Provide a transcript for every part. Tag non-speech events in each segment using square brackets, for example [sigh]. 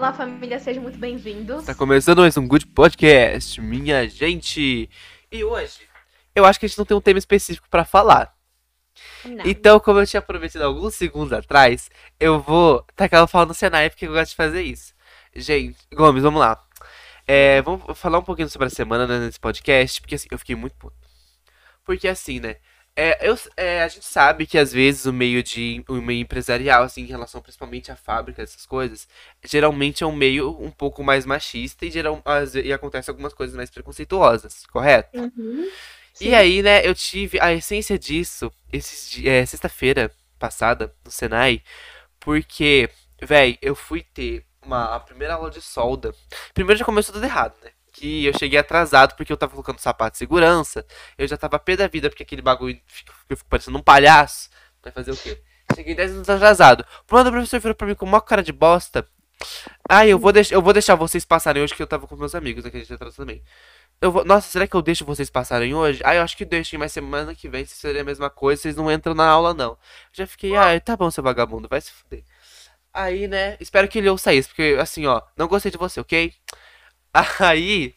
Olá, família, sejam muito bem-vindos. Tá começando mais um Good Podcast, minha gente. E hoje, eu acho que a gente não tem um tema específico pra falar. Não. Então, como eu tinha prometido alguns segundos atrás, eu vou tacar o pau no cenário porque eu gosto de fazer isso. Gente, Gomes, vamos lá. É, vamos falar um pouquinho sobre a semana né, nesse podcast, porque assim, eu fiquei muito puto. Porque assim, né? É, eu, é, a gente sabe que às vezes o meio de o meio empresarial, assim, em relação principalmente à fábrica, essas coisas, geralmente é um meio um pouco mais machista e, geral, ve- e acontece algumas coisas mais preconceituosas, correto? Uhum. E aí, né, eu tive a essência disso esses, é, sexta-feira passada no Senai, porque, véi, eu fui ter uma, a primeira aula de solda. Primeiro já começou tudo errado, né? Que eu cheguei atrasado porque eu tava colocando sapato de segurança. Eu já tava pé da vida porque aquele bagulho fica, eu fico parecendo um palhaço. Vai fazer o quê? Cheguei 10 minutos atrasado. O mano, o professor virou pra mim com uma cara de bosta. Ah, eu vou, eu vou deixar vocês passarem hoje que eu tava com meus amigos, né, que a gente atrasou também. Eu vou... Nossa, será que eu deixo vocês passarem hoje? Ah, eu acho que deixo, mas semana que vem, se seria a mesma coisa, vocês não entram na aula, não. Já fiquei, ah, tá bom, seu vagabundo, vai se fuder. Aí, né, espero que ele ouça isso, porque, assim, ó, não gostei de você, ok? Aí,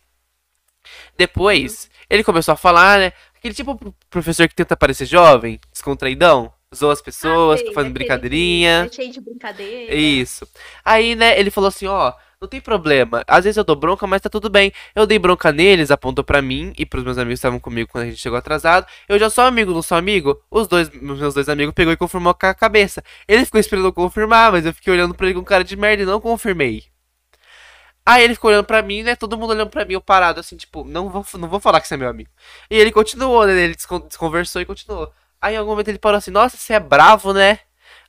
depois, ele começou a falar, né, aquele tipo professor que tenta parecer jovem, descontraidão, zoa as pessoas, Ah, fazendo brincadeirinha. é cheio de brincadeira. Isso. Aí, né, ele falou assim, ó, não tem problema. Às vezes eu dou bronca, mas tá tudo bem. Eu dei bronca neles, apontou pra mim e pros meus amigos que estavam comigo quando a gente chegou atrasado. Eu já sou amigo, não sou amigo. Os dois, meus dois amigos pegou e confirmou com a cabeça. Ele ficou esperando eu confirmar, mas eu fiquei olhando pra ele com cara de merda e não confirmei. Aí ele ficou olhando pra mim, né? Todo mundo olhando pra mim, eu parado assim, tipo, não vou, não vou falar que você é meu amigo. E ele continuou, né? Ele descon- desconversou e continuou. Aí em algum momento ele parou assim, nossa, você é bravo, né?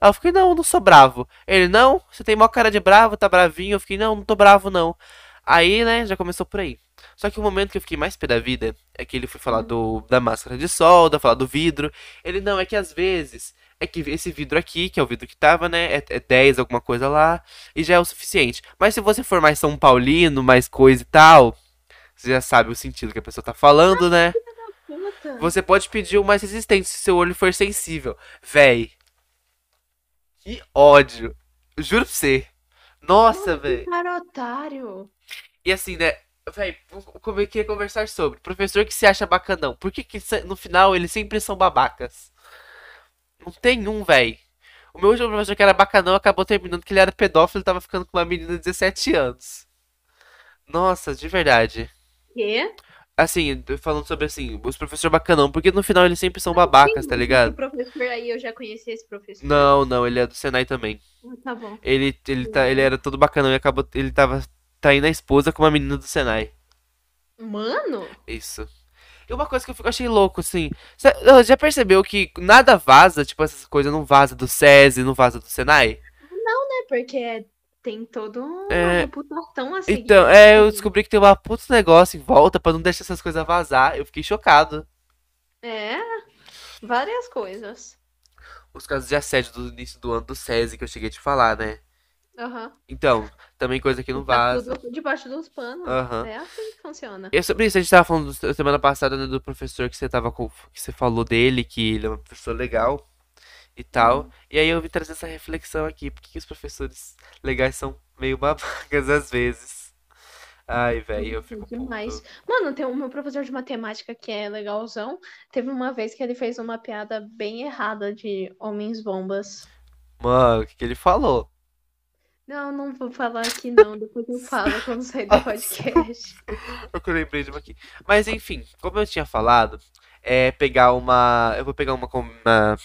Aí eu fiquei, não, não sou bravo. Ele, não, você tem maior cara de bravo, tá bravinho. Eu fiquei, não, não tô bravo, não. Aí, né, já começou por aí. Só que o momento que eu fiquei mais pé da vida é que ele foi falar do, da máscara de solda, falar do vidro. Ele, não, é que às vezes, é que esse vidro aqui, que é o vidro que tava, né, é, é 10, alguma coisa lá, e já é o suficiente. Mas se você for mais São Paulino, mais coisa e tal, você já sabe o sentido que a pessoa tá falando, né? Você pode pedir o mais resistente se seu olho for sensível. Véi. Que ódio. Juro pra você. Nossa, véi. Cara, otário. E assim, né? Véi, como eu queria conversar sobre. Professor que se acha bacanão. Por que, que no final eles sempre são babacas? Não tem um, véi. O meu último professor que era bacanão acabou terminando que ele era pedófilo e tava ficando com uma menina de 17 anos. Nossa, de verdade. Quê? Assim, falando sobre assim, os professores bacanão, porque no final eles sempre são babacas, tá ligado? Esse professor aí, eu já conheci esse professor. Não, não, ele é do Senai também. Ah, Tá bom. Ele, ele, tá, ele era todo bacanão e acabou. Ele tava traindo a esposa com uma menina do Senai. Mano? Isso. E uma coisa que eu fico- achei louco, assim. cê- ah, Já percebeu que nada vaza, tipo, essas coisas não vaza do SESI, não vaza do Senai? É porque tem toda uma É, reputação assim. Então, é, eu descobri que tem uma puta negócio em volta pra não deixar essas coisas vazar. Eu fiquei chocado. É, várias coisas. Os casos de assédio do início do ano do SESI que eu cheguei a te falar, né? Aham. Então, também coisa que não Tá vaza. tudo debaixo dos panos. Aham. É assim que funciona. E sobre isso, a gente tava falando do- semana passada, né, do professor que você tava com, que você falou dele, que ele é uma pessoa legal e tal. E aí eu vim trazer essa reflexão aqui, por que os professores legais são meio [laughs] babacas às vezes? Ai, velho, eu fico Demais. puto. Mano, tem o meu professor de matemática que é legalzão. Teve uma vez que ele fez uma piada bem errada de homens bombas. Mano, o que que ele falou? Não, não vou falar aqui não. Depois eu falo quando sair do [laughs] podcast. Eu que eu lembrei de uma aqui. Mas enfim, como eu tinha falado, é pegar uma. Eu vou pegar uma. uma-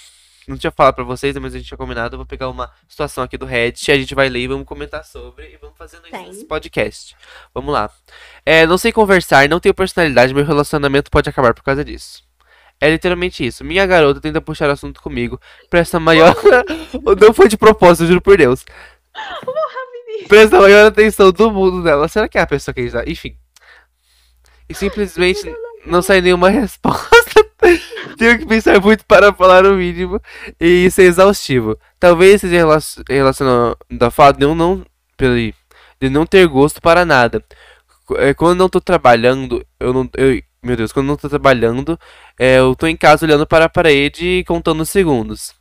Não tinha falado pra vocês, mas a gente tinha combinado. Eu vou pegar uma situação aqui do Reddit, a gente vai ler e vamos comentar sobre e vamos fazendo isso nesse podcast. Vamos lá. É, não sei conversar, não tenho personalidade, meu relacionamento pode acabar por causa disso. É literalmente isso. Minha garota tenta puxar assunto comigo. Presta maior. [laughs] não foi de propósito, juro por Deus. Presta a maior atenção do mundo nela. Será que é a pessoa que a gente tá? Enfim. E simplesmente não sai nenhuma [laughs] resposta. Tenho que pensar muito para falar o mínimo. E isso é exaustivo. Talvez seja relacion- relacionado ao fato de eu não. Peraí. De não ter gosto para nada. É, Quando não tô trabalhando, eu não. Eu, Meu Deus, quando eu não tô trabalhando, é, eu tô em casa olhando para a parede e contando os segundos.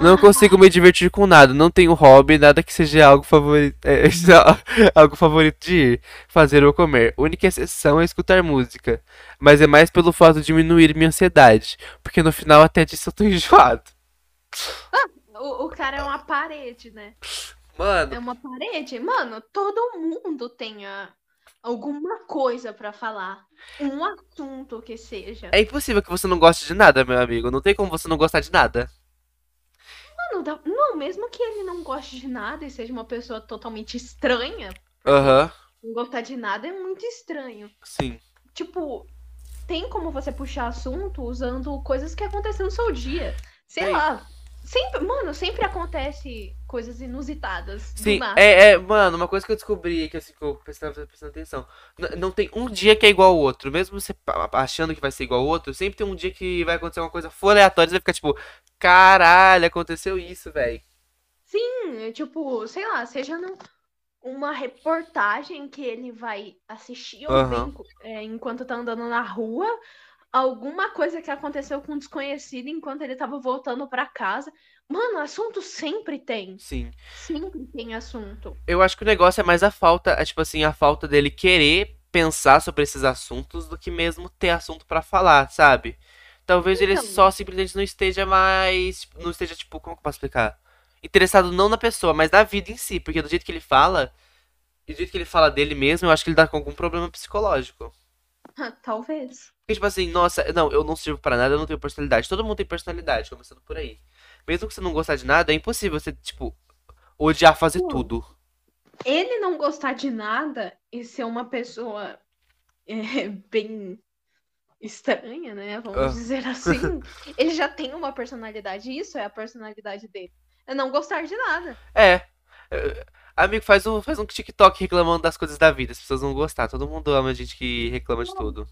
Não consigo me divertir com nada, não tenho hobby, nada que seja algo favorito, é, [laughs] algo favorito de ir, fazer ou comer. Única exceção é escutar música, mas é mais pelo fato de diminuir minha ansiedade, porque no final até disso eu tô [laughs] enjoado. O, o cara é uma parede, né? Mano, É uma parede. Mano, todo mundo tem a- alguma coisa pra falar. Um assunto que seja. é impossível que você não goste de nada, meu amigo. Não tem como você não gostar de nada. Mano, não, mesmo que ele não goste de nada e seja uma pessoa totalmente estranha, Aham, não gostar de nada é muito estranho. sim. Tipo, tem como você puxar assunto usando coisas que aconteceram no seu dia. Sei Tem. lá. Sempre, mano, sempre acontece coisas inusitadas. Sim, nada. é, é, mano, uma coisa que eu descobri que assim, que eu prestando, prestando atenção. N- não tem um dia que é igual ao outro. Mesmo você achando que vai ser igual ao outro, sempre tem um dia que vai acontecer uma coisa aleatória e você vai ficar tipo, caralho, aconteceu isso, velho. Sim, é tipo, sei lá, seja num- uma reportagem que ele vai assistir Aham. enqu- é, enquanto tá andando na rua, alguma coisa que aconteceu com um desconhecido enquanto ele tava voltando pra casa. Mano, assunto sempre tem. Sim. Sempre tem assunto. Eu acho que o negócio é mais a falta, é, tipo assim, a falta dele querer pensar sobre esses assuntos do que mesmo ter assunto pra falar, sabe? Talvez ele Então. só simplesmente não esteja mais, não esteja tipo, como que eu posso explicar? Interessado não na pessoa, mas na vida em si, porque do jeito que ele fala, e do jeito que ele fala dele mesmo, eu acho que ele tá com algum problema psicológico. [laughs] Talvez. Porque, tipo assim, nossa, não, eu não sirvo pra nada, eu não tenho personalidade. Todo mundo tem personalidade, começando por aí. Mesmo que você não gostar de nada, é impossível você, tipo, odiar fazer Pô. tudo. Ele não gostar de nada e ser uma pessoa é, [laughs] bem estranha, né? Vamos Ah. dizer [laughs] assim. Ele já tem uma personalidade, isso é a personalidade dele. É não gostar de nada. É. Amigo, faz um, faz um TikTok reclamando das coisas da vida. As pessoas vão gostar. Todo mundo ama gente que reclama de tudo.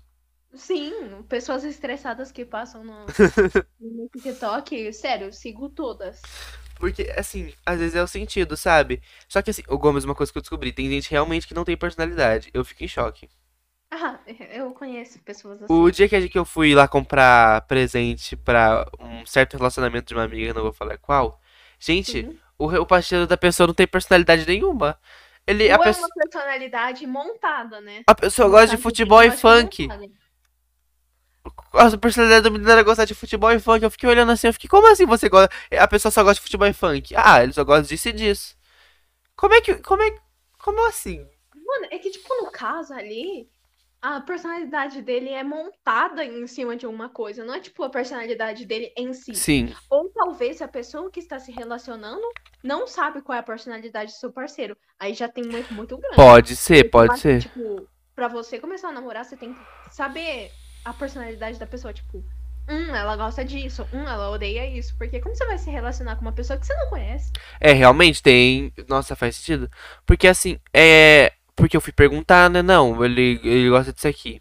Sim, pessoas estressadas que passam no, [laughs] no TikTok, sério, eu sigo todas. Porque, assim, às vezes é o sentido, sabe? Só que, assim, o Gomes, uma coisa que eu descobri: tem gente realmente que não tem personalidade. Eu fico em choque. Ah, eu conheço pessoas assim. O dia que a eu fui lá comprar presente pra um certo relacionamento de uma amiga, não vou falar qual. Gente, Uhum. O, o parceiro da pessoa não tem personalidade nenhuma. Ele, Ou a, é pesso- uma personalidade montada, né? a pessoa gosta de Montada futebol e funk. montada. A personalidade do menino era gostar de futebol e funk. Eu fiquei olhando assim, eu fiquei, como assim você gosta? A pessoa só gosta de futebol e funk. Ah, ele só gosta disso e disso. Como é que. Como é. Como assim? Mano, é que, tipo, no caso ali, a personalidade dele é montada em cima de uma coisa, não é, tipo, a personalidade dele em si. Sim. Ou talvez a pessoa que está se relacionando não sabe qual é a personalidade do seu parceiro. Aí já tem um erro muito grande. Pode ser, Porque pode ser. Tipo, pra você começar a namorar, você tem que saber a personalidade da pessoa. Tipo, hum, ela gosta disso, hum, ela odeia isso. Porque como você vai se relacionar com uma pessoa que você não conhece? É, realmente tem. Nossa, faz sentido. Porque assim, é. Porque eu fui perguntar, né? Não, ele, ele gosta disso aqui.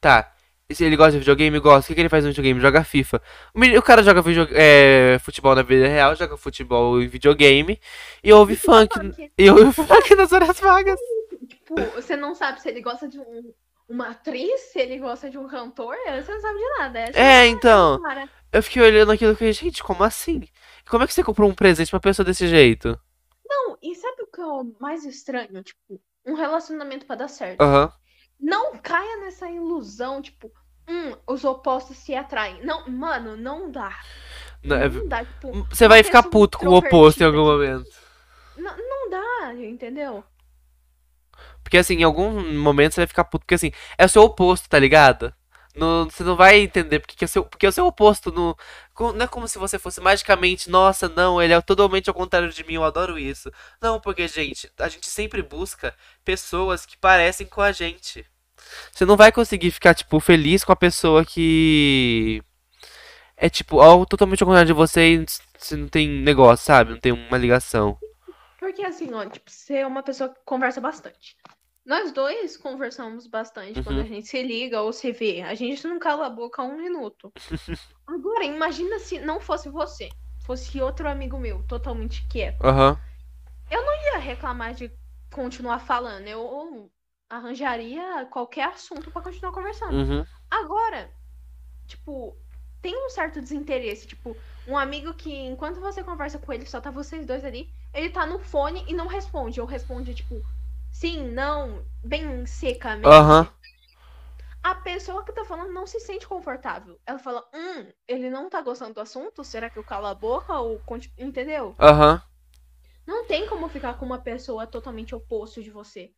Tá. E se ele gosta de videogame, gosta. O que, que ele faz no videogame? Joga FIFA. O, menino- o cara joga video- é, futebol na vida real, joga futebol em videogame e ouve funk. E ouve [laughs] funk nas horas vagas. Tipo, você não sabe se ele gosta de um- uma atriz, se ele gosta de um cantor, você não sabe de nada. Essa É, então. cara. Eu fiquei olhando aquilo e falei, gente, como assim? Como é que você comprou um presente pra uma pessoa desse jeito? Não, e sabe o que é o mais estranho? Tipo, um relacionamento pra dar certo. Aham. Não caia nessa ilusão, tipo, hum, os opostos se atraem. Não, mano, não dá. Não, é- Não dá, tipo, Você vai ficar puto com o oposto em algum momento. Não, não dá, entendeu? Porque assim, em algum momento você vai ficar puto, porque assim, é o seu oposto, tá ligado? Não- você não vai entender porque, que é, seu, porque é o seu oposto. No, não é como se você fosse magicamente, nossa, não, ele é totalmente ao contrário de mim, eu adoro isso. Não, porque, gente, a gente sempre busca pessoas que parecem com a gente. Você não vai conseguir ficar, tipo, feliz com a pessoa que é, tipo, ao, totalmente ao contrário de você e você não tem negócio, sabe? Não tem uma ligação. Porque assim, ó, tipo, você é uma pessoa que conversa bastante. Nós dois conversamos bastante quando Uhum. a gente se liga ou se vê. A gente não cala a boca um minuto. [laughs] Agora, imagina se não fosse você. Fosse outro amigo meu, totalmente quieto. Aham. Eu não ia reclamar de continuar falando. Eu arranjaria qualquer assunto pra continuar conversando. Uhum. Agora, tipo, tem um certo desinteresse. Tipo, um amigo que, enquanto você conversa com ele, só tá vocês dois ali, ele tá no fone e não responde. Ou responde, tipo, sim, não, bem secamente. Aham. A pessoa que tá falando não se sente confortável. Ela fala, hum, ele não tá gostando do assunto? Será que eu calo a boca? Ou conti-" Entendeu? Aham. Não tem como ficar com uma pessoa totalmente oposto de você.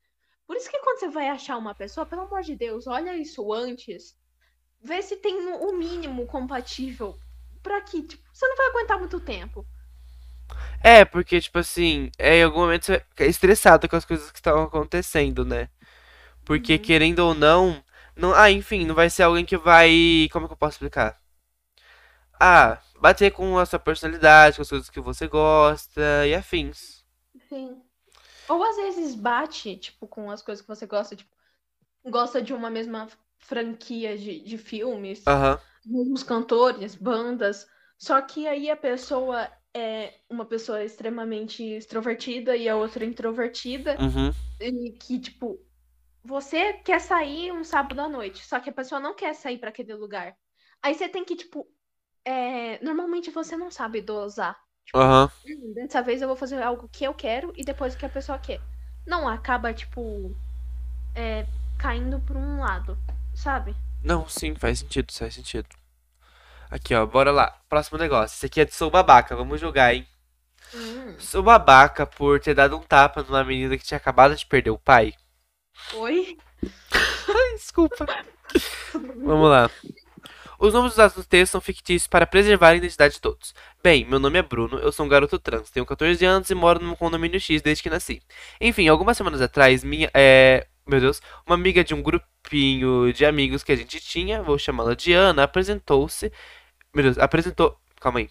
Por isso que quando você vai achar uma pessoa, pelo amor de Deus, olha isso antes. Vê se tem o mínimo compatível. Pra que, tipo, você não vai aguentar muito tempo. É, porque, tipo assim, é, em algum momento você fica estressado com as coisas que estão acontecendo, né? Porque, Uhum. querendo ou não, não. Ah, enfim, não vai ser alguém que vai. Como é que eu posso explicar? Ah, bater com a sua personalidade, com as coisas que você gosta e afins. Sim. Ou às vezes bate, tipo, com as coisas que você gosta, tipo, gosta de uma mesma franquia de, de filmes, Aham. mesmos cantores, bandas. Só que aí a pessoa é uma pessoa extremamente extrovertida e a outra introvertida. Uhum. E que, tipo, você quer sair um sábado à noite, só que a pessoa não quer sair pra aquele lugar. Aí você tem que, tipo, é, normalmente você não sabe dosar. Tipo, Aham. "Hum, dessa vez eu vou fazer algo que eu quero e depois o que a pessoa quer. Não acaba, tipo, é, caindo por um lado, sabe? Não, sim, faz sentido, faz sentido. Aqui, ó, bora lá. Próximo negócio. Esse aqui é de sou babaca, vamos jogar, hein? Hum, Sou babaca por ter dado um tapa numa menina que tinha acabado de perder o pai. oi? [laughs] Desculpa. Vamos lá. Os nomes usados no texto são fictícios para preservar a identidade de todos. Bem, meu nome é Bruno, eu sou um garoto trans, tenho 14 anos e moro num condomínio X desde que nasci. Enfim, algumas semanas atrás, minha. É. Meu Deus, uma amiga de um grupinho de amigos que a gente tinha, vou chamá-la de Ana, apresentou-se. Meu Deus, apresentou. Calma aí.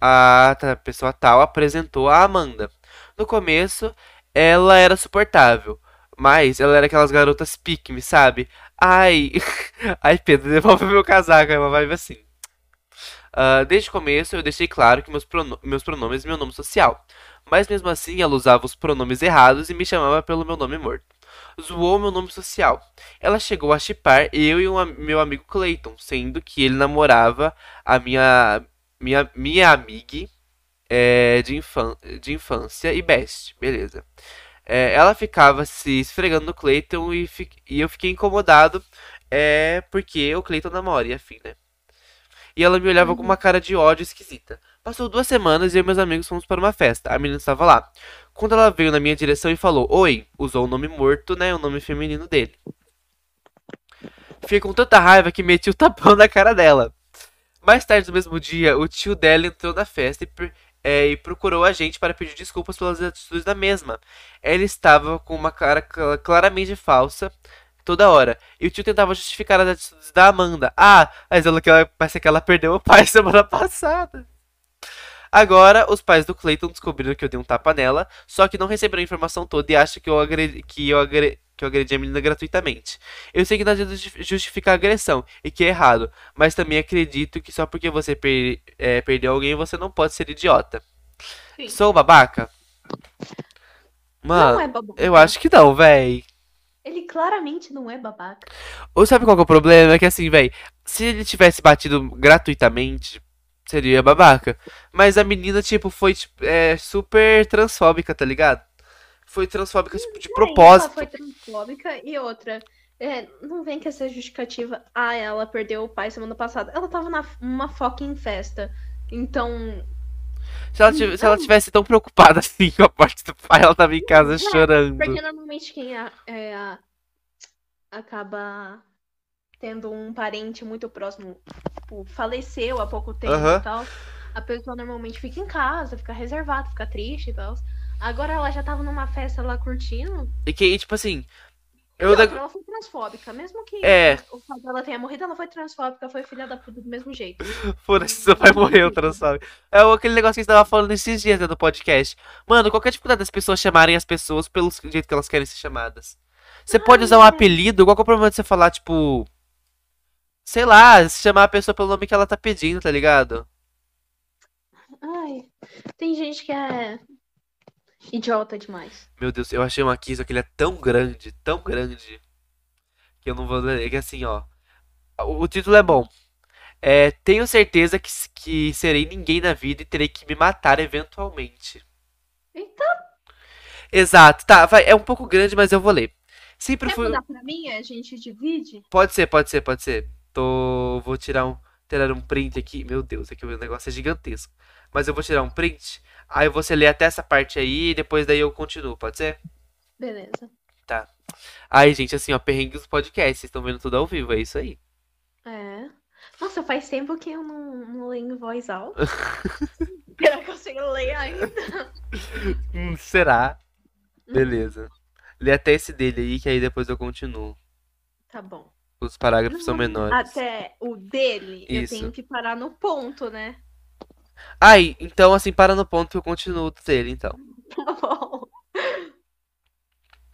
A pessoa tal apresentou a Amanda. No começo, ela era suportável, mas ela era aquelas garotas pique-me, sabe? Ai, [laughs] ai, Pedro, devolve meu casaco, é uma vibe assim. Ah, desde o começo eu deixei claro que meus, prono- meus pronomes e meu nome social. Mas mesmo assim ela usava os pronomes errados e me chamava pelo meu nome morto. Zoou meu nome social. Ela chegou a chipar eu e um meu amigo Clayton, sendo que ele namorava a minha minha minha amiga é, de, infan de infância e best, beleza. É, ela ficava se esfregando no Clayton e, e eu fiquei incomodado é, porque o Clayton namora e afim, né? E ela me olhava com uma Uhum. cara de ódio esquisita. Passou duas semanas e eu e meus amigos fomos para uma festa. A menina estava lá. Quando ela veio na minha direção e falou Oi, usou o nome morto, né? O nome feminino dele. Fiquei com tanta raiva que meti o tapão na cara dela. Mais tarde no mesmo dia, o tio dela entrou na festa e, é, e procurou a gente para pedir desculpas pelas atitudes da mesma. Ela estava com uma cara cla- claramente falsa toda hora. E o tio tentava justificar as atitudes da Amanda. Ah, mas ela, parece que ela perdeu o pai [laughs] semana passada. Agora, os pais do Clayton descobriram que eu dei um tapa nela, só que não receberam a informação toda e acham que eu agredi, que eu agredi, que eu agredi a menina gratuitamente. Eu sei que não adianta justi- justificar a agressão e que é errado, mas também acredito que só porque você per- é, perdeu alguém você não pode ser idiota. Sim. Sou babaca? Não Mano, é eu babaca. acho que não, véi. Ele claramente não é babaca. Ou sabe qual que é o problema? É que assim, véi, se ele tivesse batido gratuitamente, seria babaca. Mas a menina, tipo, foi tipo, é, super transfóbica, tá ligado? Foi transfóbica, tipo, de Ela propósito. foi transfóbica e outra. é, não vem com essa justificativa. Ah, ela perdeu o pai semana passada. Ela tava na- numa fucking festa. Então. Se ela, tiv- se ela Não. tivesse tão preocupada [laughs] assim com a parte do pai, ela tava em casa É, chorando. Porque normalmente quem é, a- acaba tendo um parente muito próximo, tipo, faleceu há pouco tempo e tal, a pessoa normalmente fica em casa, fica reservada, fica triste e tal. Agora ela já tava numa festa lá curtindo. E que, tipo assim, eu. outra, da- ela foi transfóbica. Mesmo que É. o pai dela tenha morrido, ela foi transfóbica, foi filha da puta do mesmo jeito. [laughs] Foda-se, seu pai morreu, transfóbico. É aquele negócio que a gente tava falando esses dias né, no podcast. Mano, qual que é a dificuldade das pessoas chamarem as pessoas pelo jeito que elas querem ser chamadas? Você pode usar um é. apelido, qual que é o problema de você falar, tipo. Sei lá, se chamar a pessoa pelo nome que ela tá pedindo, tá ligado? Ai, tem gente que é idiota demais. Meu Deus, eu achei um aqui, só que ele é tão grande, tão grande, que eu não vou ler. É que assim, ó. O título é bom. É, tenho certeza que, que serei ninguém na vida e terei que me matar eventualmente. Eita, Exato, tá, vai, é um pouco grande, mas eu vou ler. Sempre quer fui. mudar pra mim? A gente divide? Pode ser, pode ser, pode ser. Tô. Vou tirar um. Tirar um print aqui. Meu Deus, aqui o negócio é gigantesco. Mas eu vou tirar um print. Aí você lê até essa parte aí e depois daí eu continuo, pode ser? Beleza. Tá. Aí, gente, assim, ó, perrengues do podcast. Vocês estão vendo tudo ao vivo, é isso aí. É. Nossa, faz tempo que eu não, não leio em voz alta. [laughs] Será que eu sei ler ainda? Hum, será? Beleza. Lê até esse dele aí, que aí depois eu continuo. Tá bom. Os parágrafos são menores. Até o dele, eu Isso. tenho que parar no ponto, né? Aí, então, assim, para no ponto que eu continuo do dele, então. [laughs] Tá bom.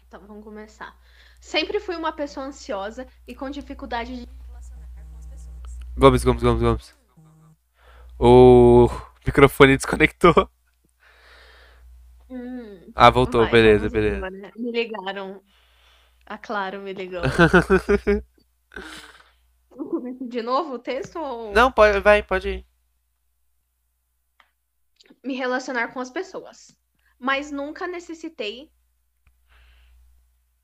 Então, vamos começar. Sempre fui uma pessoa ansiosa e com dificuldade de relacionar com as pessoas. Gomes, Gomes, Gomes, Gomes. O microfone desconectou. Hum, Ah, voltou, vai, beleza, beleza. embora. Me ligaram. Ah, claro, me ligou. [laughs] Eu começo De novo o texto ou Não, pode, vai, pode ir. me relacionar com as pessoas? Mas nunca necessitei.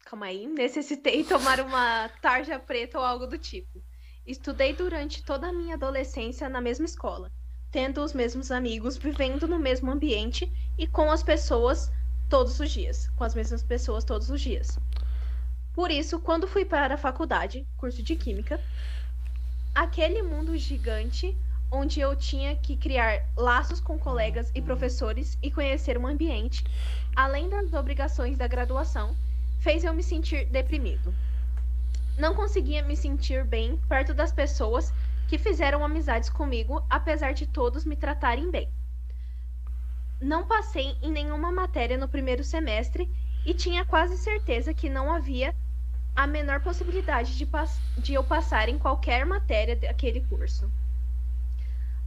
Calma aí. Necessitei tomar uma tarja preta ou algo do tipo. Estudei durante toda a minha adolescência na mesma escola, tendo os mesmos amigos, vivendo no mesmo ambiente e com as pessoas todos os dias. Com as mesmas pessoas todos os dias. Por isso, quando fui para a faculdade, curso de Química, aquele mundo gigante onde eu tinha que criar laços com colegas e professores e conhecer um ambiente, além das obrigações da graduação, fez eu me sentir deprimido. Não conseguia me sentir bem perto das pessoas que fizeram amizades comigo, apesar de todos me tratarem bem. Não passei em nenhuma matéria no primeiro semestre e tinha quase certeza que não havia a menor possibilidade de, de eu passar em qualquer matéria daquele curso.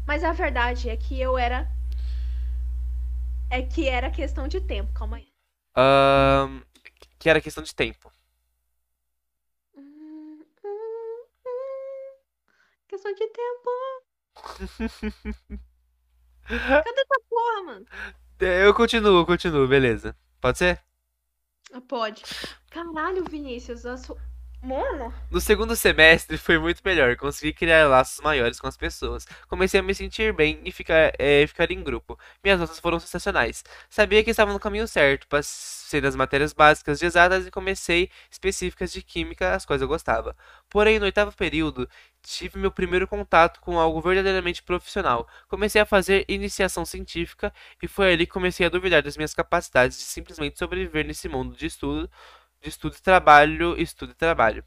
Mas a verdade é que eu era. É que era questão de tempo. Calma aí. Que era questão de tempo. Hum, hum, hum. Questão de tempo. [laughs] Cadê essa porra, mano? Eu continuo, continuo, beleza. Pode ser? Ah, Pode. Caralho, Vinícius. A su... Mano, No segundo semestre foi muito melhor, consegui criar laços maiores com as pessoas. Comecei a me sentir bem e ficar, é, ficar em grupo. Minhas notas foram sensacionais. Sabia que estava no caminho certo, passei nas matérias básicas de exatas e comecei específicas de química, as quais eu gostava. Porém, no oitavo período, tive meu primeiro contato com algo verdadeiramente profissional. Comecei a fazer iniciação científica e foi ali que comecei a duvidar das minhas capacidades de simplesmente sobreviver nesse mundo de estudo, de estudo e trabalho, estudo e trabalho.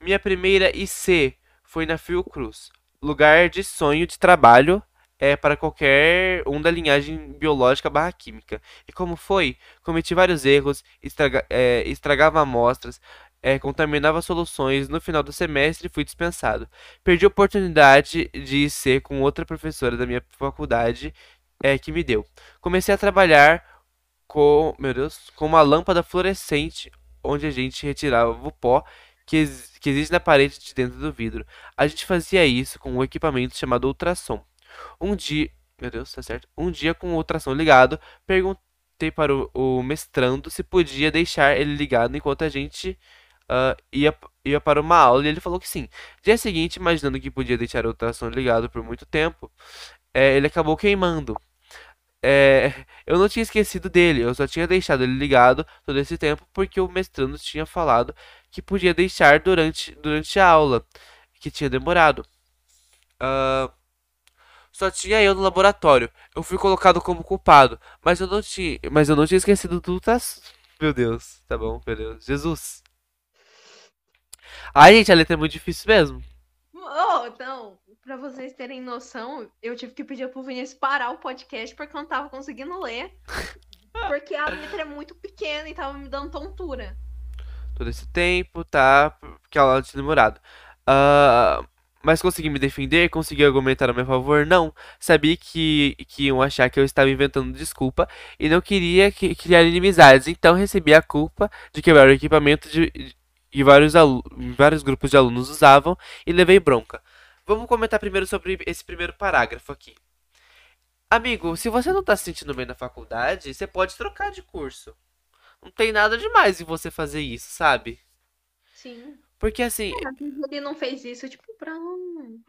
Minha primeira IC foi na Fiocruz, lugar de sonho de trabalho é para qualquer um da linhagem biológica barra química. E como foi? Cometi vários erros, estraga- é, estragava amostras, é, contaminava soluções. No final do semestre fui dispensado. Perdi a oportunidade de ser com outra professora da minha faculdade é, que me deu. Comecei a trabalhar com, meu Deus, com uma lâmpada fluorescente onde a gente retirava o pó que, ex- que existe na parede de dentro do vidro. A gente fazia isso com um equipamento chamado ultrassom. Um dia, meu Deus, tá certo? Um dia com o ultrassom ligado, perguntei para o, o mestrando se podia deixar ele ligado enquanto a gente ah, ia, ia para uma aula e ele falou que sim. Dia seguinte, imaginando que podia deixar o ultrassom ligado por muito tempo, eh, ele acabou queimando. É, eu não tinha esquecido dele, eu só tinha deixado ele ligado todo esse tempo porque o mestrando tinha falado que podia deixar durante, durante a aula, que tinha demorado. Ah, só tinha eu no laboratório. Eu fui colocado como culpado, mas eu não tinha, mas eu não tinha esquecido do ultrassom. Meu Deus, tá bom, meu Deus. Jesus. Ai, gente, a letra é muito difícil mesmo. Oh, não, pra vocês terem noção, eu tive que pedir pro Vinícius parar o podcast porque eu não tava conseguindo ler. [laughs] Porque a letra é muito pequena e tava me dando tontura. todo esse tempo, tá? Porque ela tinha demorado. Ah, mas consegui me defender? Consegui argumentar a meu favor? Não. Sabia que, que iam achar que eu estava inventando desculpa e não queria que- criar inimizades. Então recebi a culpa de quebrar o equipamento de, e vários, vários grupos de alunos usavam e levei bronca. Vamos comentar primeiro sobre esse primeiro parágrafo aqui. Amigo, se você não tá se sentindo bem na faculdade, você pode trocar de curso. Não tem nada demais em você fazer isso, sabe? Sim. Porque assim, É, Ele não fez isso, tipo, pra não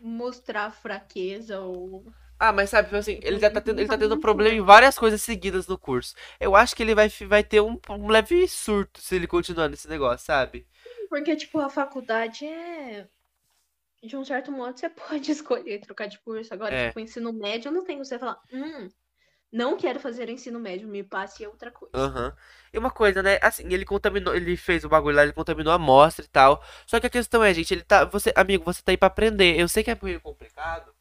mostrar fraqueza ou. Ah, mas sabe, tipo assim, ele já tá tendo, ele tá tendo problema em várias coisas seguidas no curso. Eu acho que ele vai, vai ter um, um leve surto se ele continuar nesse negócio, sabe? Porque, tipo, a faculdade é. De um certo modo, você [laughs] pode escolher trocar de curso. Agora, É. tipo, ensino médio, não tem você falar, hum, não quero fazer ensino médio, me passe outra coisa. Aham. E uma coisa, né? Assim, ele contaminou, ele fez o bagulho lá, ele contaminou a amostra e tal. Só que a questão é, gente, ele tá, você, amigo, você tá aí pra aprender. Eu sei que é meio complicado,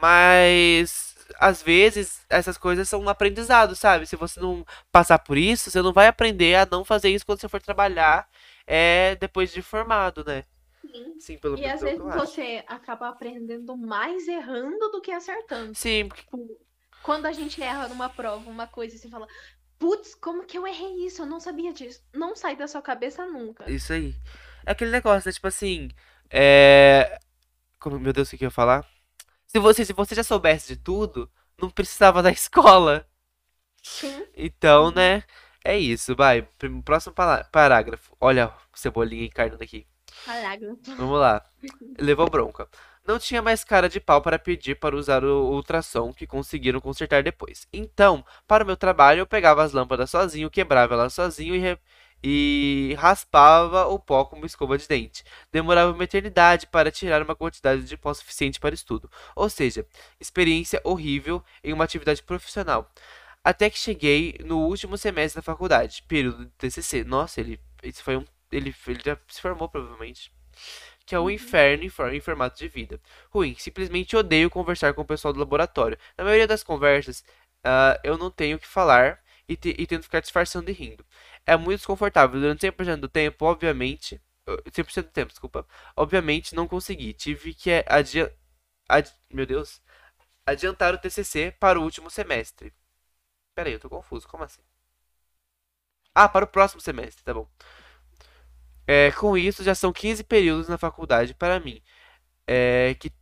mas às vezes essas coisas são um aprendizado, sabe? Se você não passar por isso, você não vai aprender a não fazer isso quando você for trabalhar, é depois de formado, né? Sim. Sim, pelo E às é vezes você acaba aprendendo mais errando do que acertando. Sim, porque- Tipo, quando a gente erra numa prova, uma coisa você fala, putz, como que eu errei isso? Eu não sabia disso. Não sai da sua cabeça nunca. isso aí. É aquele negócio, né? Tipo assim, é... Como, meu Deus, o que eu ia falar? Se você, se você já soubesse de tudo, não precisava [laughs] da escola. Então, né? É isso, vai. Próximo parágrafo. Olha, cebolinha encarnando aqui. Caraca. Vamos lá. [laughs] Levou bronca. Não tinha mais cara de pau para pedir para usar o ultrassom que conseguiram consertar depois. Então, para o meu trabalho, eu pegava as lâmpadas sozinho, quebrava elas sozinho e, re- e raspava o pó com uma escova de dente. Demorava uma eternidade para tirar uma quantidade de pó suficiente para estudo. Ou seja, experiência horrível em uma atividade profissional. Até que cheguei no último semestre da faculdade, período de TCC. Nossa, ele, isso foi um, ele, ele já se formou provavelmente. Que é o Uhum. inferno em, for- em formato de vida. Ruim, simplesmente odeio conversar com o pessoal do laboratório. Na maioria das conversas, ah, eu não tenho o que falar e, te- e tento ficar disfarçando e rindo. É muito desconfortável. Durante 100% do tempo, obviamente. eh, 100% do tempo, desculpa. Obviamente não consegui. Tive que eh, adia, ad- meu Deus, adiantar o TCC para o último semestre. Pera aí, eu tô confuso. Como assim? Ah, para o próximo semestre, tá bom. É, com isso, já são 15 períodos na faculdade para mim. É, que,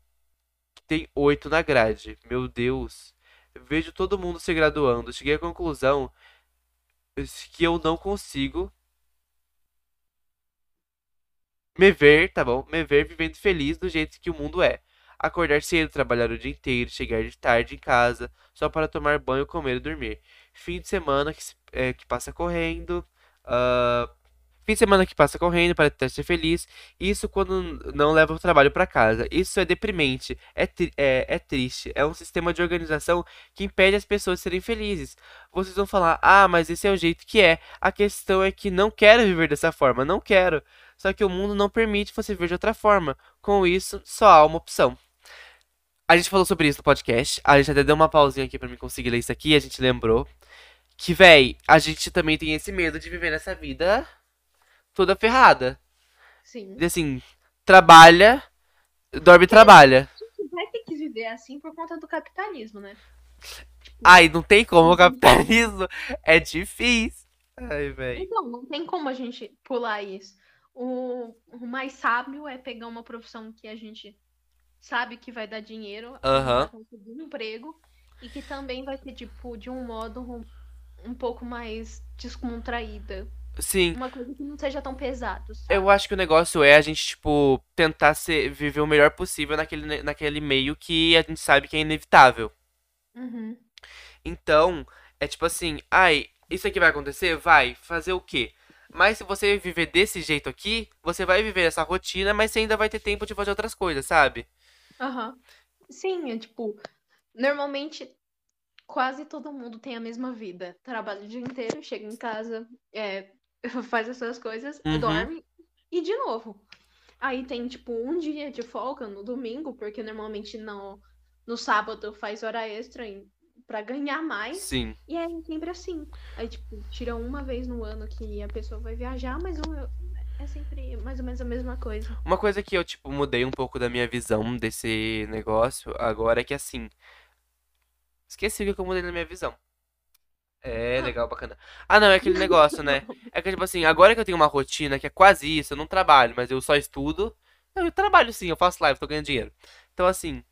tem 8 na grade. Meu Deus. Vejo todo mundo se graduando. Cheguei à conclusão que eu não consigo me ver, tá bom? Me ver vivendo feliz do jeito que o mundo é. Acordar cedo, trabalhar o dia inteiro, chegar de tarde em casa, só para tomar banho, comer e dormir. Fim de semana que, é, que passa correndo. ah, fim de semana que passa correndo para tentar ser feliz. Isso quando não leva o trabalho para casa. Isso é deprimente, é, tri- é, é triste. É um sistema de organização que impede as pessoas de serem felizes. Vocês vão falar, ah, mas esse é o jeito que é. A questão é que não quero viver dessa forma, não quero. Só que o mundo não permite você viver de outra forma. Com isso, só há uma opção. A gente falou sobre isso no podcast. A gente até deu uma pausinha aqui pra mim conseguir ler isso aqui. A gente lembrou que, véi, a gente também tem esse medo de viver nessa vida toda ferrada. Sim. E assim, trabalha, dorme e trabalha. A gente vai ter que viver assim por conta do capitalismo, né? Ai, não tem como, o capitalismo é difícil. Ai, véi. Então, não tem como a gente pular isso. O, o mais sábio é pegar uma profissão que a gente sabe que vai dar dinheiro, vai conseguir um emprego e que também vai ser, tipo, de um modo um, um pouco mais descontraída. Sim. Uma coisa que não seja tão pesado, sabe? Eu acho que o negócio é a gente, tipo, tentar ser, viver o melhor possível naquele, naquele meio que a gente sabe que é inevitável. Uhum. Então, é tipo assim, ai, isso aqui vai acontecer? Vai. Fazer o quê? Mas se você viver desse jeito aqui, você vai viver essa rotina, mas você ainda vai ter tempo de fazer outras coisas, sabe? Aham. Sim, é tipo, normalmente quase todo mundo tem a mesma vida. Trabalha o dia inteiro, chega em casa, é, [laughs] faz as suas coisas, Uhum. dorme e de novo. Aí tem, tipo, um dia de folga no domingo, porque normalmente no, no sábado faz hora extra pra ganhar mais. Sim. E é sempre assim. Aí, tipo, tira uma vez no ano que a pessoa vai viajar, mas é sempre mais ou menos a mesma coisa. Uma coisa que eu, tipo, mudei um pouco da minha visão desse negócio agora é que assim. Esqueci o que eu mudei na minha visão. É, legal, bacana. Ah, não, é aquele negócio, né? [laughs] É que, tipo assim, agora que eu tenho uma rotina que é quase isso, eu não trabalho, mas eu só estudo. Não, eu trabalho sim, eu faço live, tô ganhando dinheiro. Então, assim,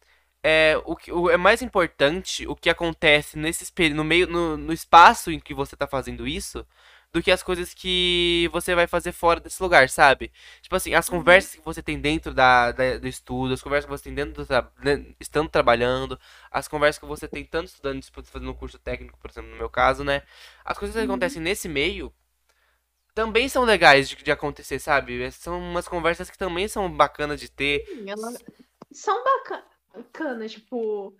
é, o, que- o- é mais importante o que acontece nesse espelho, no meio, no, no espaço em que você tá fazendo isso, do que as coisas que você vai fazer fora desse lugar, sabe? Tipo assim, as Uhum. conversas que você tem dentro da, da- do estudo, as conversas que você tem dentro do, tra- né, estando trabalhando, as conversas que você tem tanto estudando, tipo, fazendo um curso técnico, por exemplo, no meu caso, né? As coisas que Uhum. acontecem nesse meio também são legais de, de acontecer, sabe? São umas conversas que também são bacanas de ter. Sim, Ela... São baca- bacanas, tipo,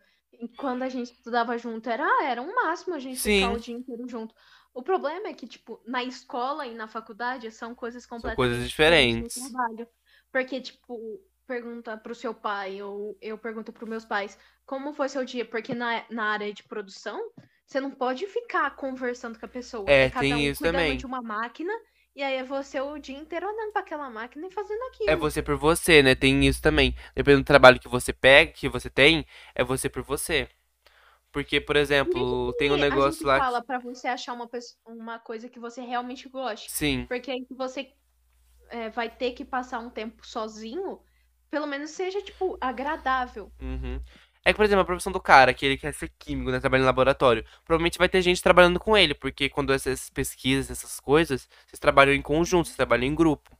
quando a gente estudava junto, era, era um máximo a gente ficar o Sim, dia inteiro junto. O problema é que, tipo, na escola e na faculdade são coisas são coisas completamente diferentes trabalho. Porque, tipo, pergunta pro seu pai, ou eu pergunto pros meus pais, como foi seu dia? Porque na, na área de produção, você não pode ficar conversando com a pessoa. É É, cada tem um isso também. de uma máquina, e aí é você o dia inteiro olhando para aquela máquina e fazendo É aquilo. você por você, né? Tem isso também. Dependendo do trabalho que você pega, que você tem, é você por você. Porque, por exemplo, tem um que a negócio gente lá que. fala para você achar uma, pesso- uma coisa que você realmente goste. Sim. Porque aí que você é, vai ter que passar um tempo sozinho, pelo menos seja, tipo, agradável. Uhum. É que, por exemplo, a profissão do cara, que ele quer ser químico, né? Trabalhar em laboratório. Provavelmente vai ter gente trabalhando com ele, porque quando essas pesquisas, essas coisas, vocês trabalham em conjunto, vocês trabalham em grupo.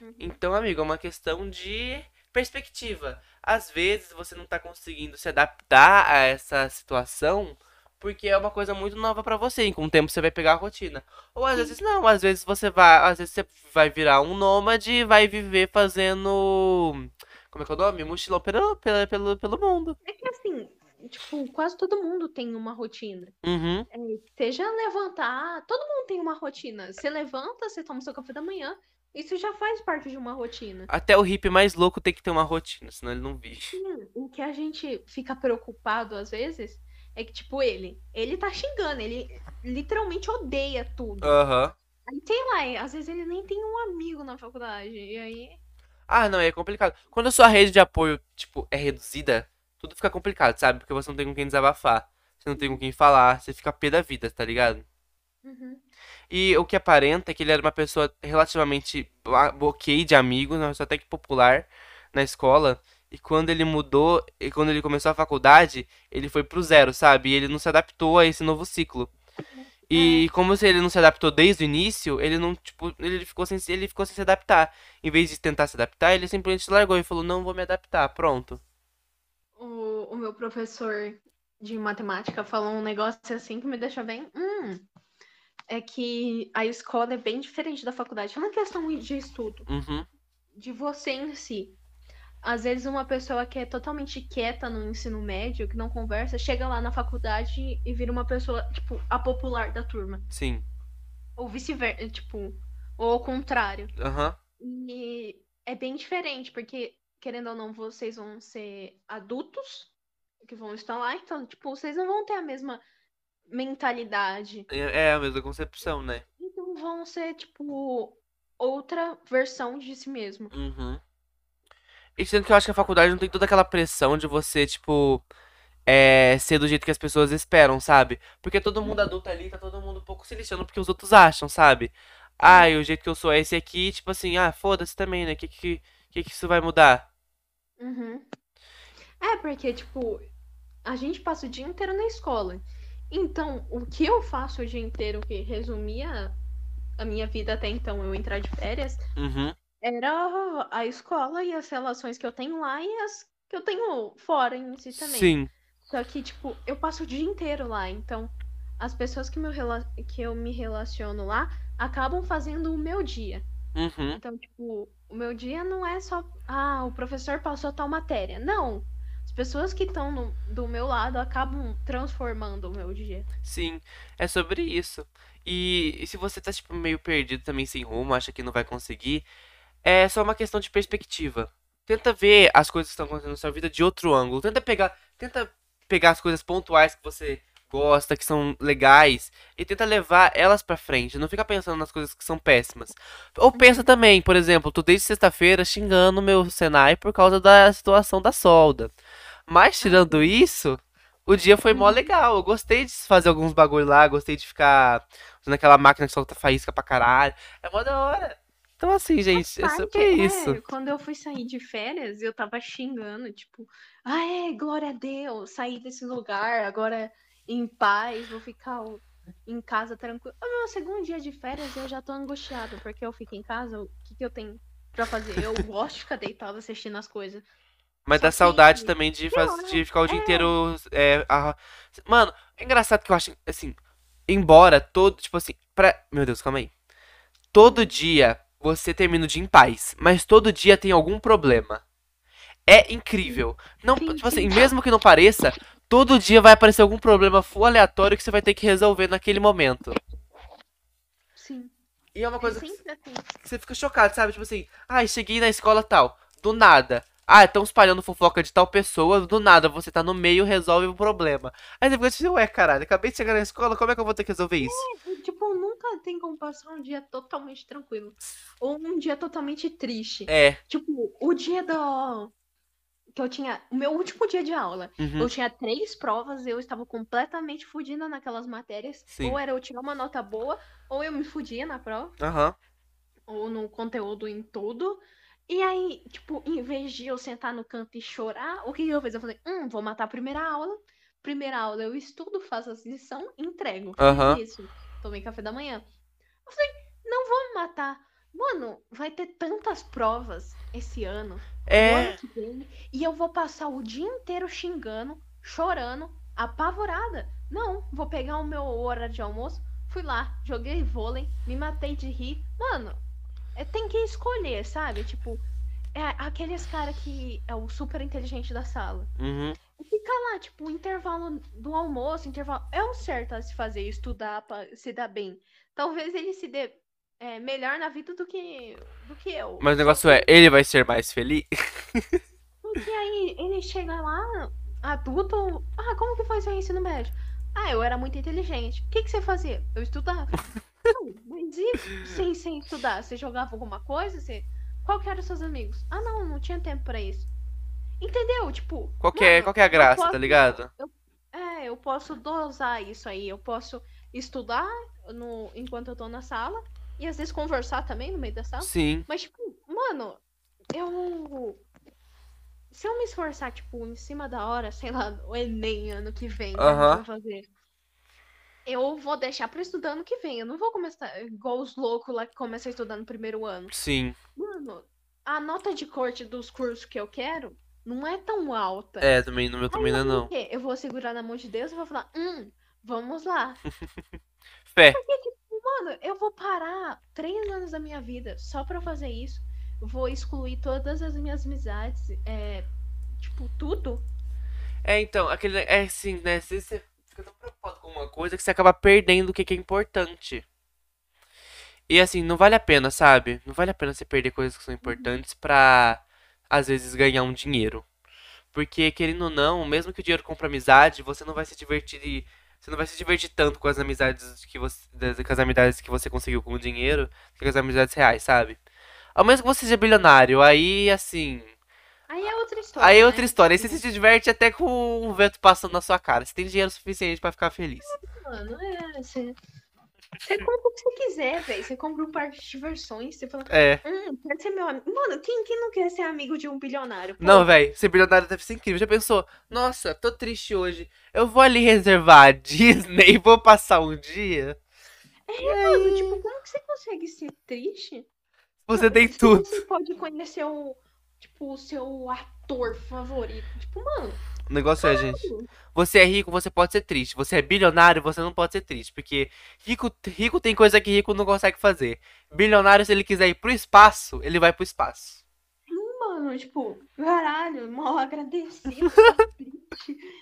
Uhum. Então, amigo, é uma questão de perspectiva. Às vezes você não tá conseguindo se adaptar a essa situação porque é uma coisa muito nova pra você, e com o tempo você vai pegar a rotina. Ou às Sim. vezes não, às vezes você vai, às vezes você vai virar um nômade e vai viver fazendo, como é que é o nome? Mochilão pelo, pelo, pelo, pelo mundo. É que assim, tipo, quase todo mundo tem uma rotina. Uhum. É, seja levantar, todo mundo tem uma rotina. Você levanta, você toma seu café da manhã, isso já faz parte de uma rotina. Até o hippie mais louco tem que ter uma rotina, senão ele não vive. Sim, o que a gente fica preocupado às vezes é que, tipo, ele, ele tá xingando, ele literalmente odeia tudo. Aham. Aí, sei lá, às vezes ele nem tem um amigo na faculdade. E aí. Ah, não, é complicado. Quando a sua rede de apoio, tipo, é reduzida, tudo fica complicado, sabe? Porque você não tem com quem desabafar, você não tem com quem falar, você fica pé da vida, tá ligado? Uhum, E o que aparenta é que ele era uma pessoa relativamente ok de amigo, uma pessoa até que popular na escola. E quando ele mudou, e quando ele começou a faculdade, ele foi pro zero, sabe? E ele não se adaptou a esse novo ciclo. É, E como se ele não se adaptou desde o início, ele não, tipo, ele ficou sem, se- ele ficou sem se adaptar. Em vez de tentar se adaptar, ele simplesmente largou e falou, não vou me adaptar, pronto. o, o meu professor de matemática falou um negócio assim que me deixa bem. Hum, é que a escola é bem diferente da faculdade. É questão de estudo, Uhum, de você em si. Às vezes uma pessoa que é totalmente quieta no ensino médio, que não conversa, chega lá na faculdade e vira uma pessoa, tipo, a popular da turma. sim. Ou vice-versa, tipo, ou ao contrário. Aham, E é bem diferente, porque, querendo ou não, vocês vão ser adultos que vão estar lá, então, tipo, vocês não vão ter a mesma mentalidade. É é a mesma concepção, né? Então vão ser, tipo, outra versão de si mesmo. Uhum. E sendo que eu acho que a faculdade não tem toda aquela pressão de você, tipo, é, ser do jeito que as pessoas esperam, sabe? Porque todo mundo adulto ali, tá todo mundo um pouco se lixando porque os outros acham, sabe? Ah, Sim. e o jeito que eu sou é esse aqui, tipo assim, ah, foda-se também, né? Que que, que que isso vai mudar? Uhum. É, porque, tipo, a gente passa o dia inteiro na escola. Então, o que eu faço o dia inteiro, que resumia a minha vida até então, eu entrar de férias, Uhum. era a escola e as relações que eu tenho lá e as que eu tenho fora em si também. Sim. Só que, tipo, eu passo o dia inteiro lá, então as pessoas que, meu que eu me relaciono lá acabam fazendo o meu dia. Uhum. Então, tipo, o meu dia não é só, ah, o professor passou tal matéria. Não. As pessoas que estão do meu lado acabam transformando o meu dia. Sim. É sobre isso. E, e se você tá, tipo, meio perdido também sem rumo, acha que não vai conseguir, é só uma questão de perspectiva. Tenta ver as coisas que estão acontecendo na sua vida de outro ângulo. Tenta pegar, tenta pegar as coisas pontuais que você gosta, que são legais, e tenta levar elas pra frente. Não fica pensando nas coisas que são péssimas. Ou pensa também, por exemplo, tô desde sexta-feira xingando meu Senai por causa da situação da solda. Mas tirando sim. isso, O dia foi mó Uhum. legal. Eu gostei de fazer alguns bagulho lá, gostei de ficar usando aquela máquina que solta faísca pra caralho. É mó da hora. Então, assim, gente, é sobre é, isso. quando eu fui sair de férias, eu tava xingando, tipo, ah, é, glória a Deus, saí desse lugar, agora em paz, vou ficar o- em casa tranquilo. No meu segundo dia de férias, eu já tô angustiada, porque eu fico em casa, o que que eu tenho pra fazer? Eu gosto de ficar deitada assistindo as coisas. Mas Só dá saudade que também de, faz, pior, de ficar o dia é. inteiro. É, a- Mano, é engraçado que eu acho, assim, embora todo, tipo assim, pra... Meu Deus, calma aí. Todo dia você termina o dia em paz, mas todo dia tem algum problema. É incrível. Não, tipo assim, sim. mesmo que não pareça, todo dia vai aparecer algum problema full aleatório que você vai ter que resolver naquele momento. Sim, E é uma é coisa que assim. que você fica chocado, sabe? Tipo assim, ai, cheguei na escola tal, do nada. Ah, estão espalhando fofoca de tal pessoa, do nada você tá no meio resolve o problema. Aí você fica assim, ué, caralho, acabei de chegar na escola, como é que eu vou ter que resolver isso? E, Tipo, nunca tem como passar um dia totalmente tranquilo. Ou um dia totalmente triste. É, Tipo, o dia do. Que eu tinha. O meu último dia de aula. uhum, Eu tinha três provas, eu estava completamente fudida naquelas matérias. Sim. Ou era eu tirar uma nota boa, ou eu me fudia na prova, aham, ou no conteúdo em tudo. E aí, tipo, em vez de eu sentar no canto e chorar, o que eu fiz? Eu falei, hum, vou matar a primeira aula. Primeira aula eu estudo, faço as lições, entrego. Aham. isso. Tomei café da manhã. Eu falei, não vou me matar. Mano, vai ter tantas provas esse ano. no é, ano que vem, e eu vou passar o dia inteiro xingando, chorando, apavorada. Não, vou pegar o meu horário de almoço, fui lá, joguei vôlei, me matei de rir. Mano, tem que escolher, sabe? Tipo, é aqueles cara que é o super inteligente da sala. uhum, E fica lá, tipo, o intervalo do almoço, intervalo. É o certo a se fazer, estudar pra se dar bem. Talvez ele se dê é, melhor na vida do que, do que eu. mas o negócio é, ele vai ser mais feliz? [laughs] Porque aí ele chega lá, adulto. Ah, como que foi seu ensino médio? Ah, eu era muito inteligente. O que, que você fazia? Eu estudava. [laughs] Não, mas e sem, sem estudar? Você jogava alguma coisa? Você... Qual que eram os seus amigos? Ah, não, não tinha tempo pra isso. Entendeu? Tipo, Qual que é, mano, qual que é a eu graça, tá posso. ligado? Eu, é, eu posso dosar isso aí. Eu posso estudar no, enquanto eu tô na sala. E às vezes conversar também no meio da sala. Sim, Mas, tipo, mano, eu. Se eu me esforçar, tipo, em cima da hora, sei lá, o Enem ano que vem, né, Aham. pra fazer. Eu vou deixar pra estudar ano que vem. Eu não vou começar igual os loucos lá que começam a estudar no primeiro ano. sim. Mano, a nota de corte dos cursos que eu quero não é tão alta. É, também, no meu também não é não. Eu vou segurar na mão de Deus e vou falar, hum, vamos lá. [laughs] Fé. Mano, eu vou parar três anos da minha vida só pra fazer isso. Vou excluir todas as minhas amizades, é, tipo, tudo. É, então, aquele. É assim, né? Vezes você fica tão preocupado com uma coisa que você acaba perdendo o que que é importante. E assim, não vale a pena, sabe? Não vale a pena você perder coisas que são importantes pra, às vezes, ganhar um dinheiro. Porque, querendo ou não, mesmo que o dinheiro compre amizade, você não vai se divertir. Você não vai se divertir tanto com as amizades que você. das- Com as amizades que você conseguiu com o dinheiro, que com as amizades reais, sabe? Ao menos que você seja bilionário, aí assim. Aí é outra história, Aí é né? outra história. Aí você se diverte até com um vento passando na sua cara. Você tem dinheiro suficiente pra ficar feliz. Mano, é, você... Você compra o que você quiser, velho. Você compra um parque de diversões, você fala, É. hum, quer ser meu amigo. Mano, quem, quem não quer ser amigo de um bilionário? Pô, Não, velho, ser bilionário deve ser incrível. Já pensou? Nossa, tô triste hoje. Eu vou ali reservar a [laughs] Disney e vou passar um dia. mano, tipo, como que você consegue ser triste? Você tem Se tudo. Você pode conhecer o, tipo, o seu ator favorito. Tipo, mano, O negócio é, gente. Você é rico, você pode ser triste. Você é bilionário, você não pode ser triste. Porque rico, rico tem coisa que rico não consegue fazer. Bilionário, se ele quiser ir pro espaço, ele vai pro espaço. mano, tipo, caralho, mal agradecido. [laughs]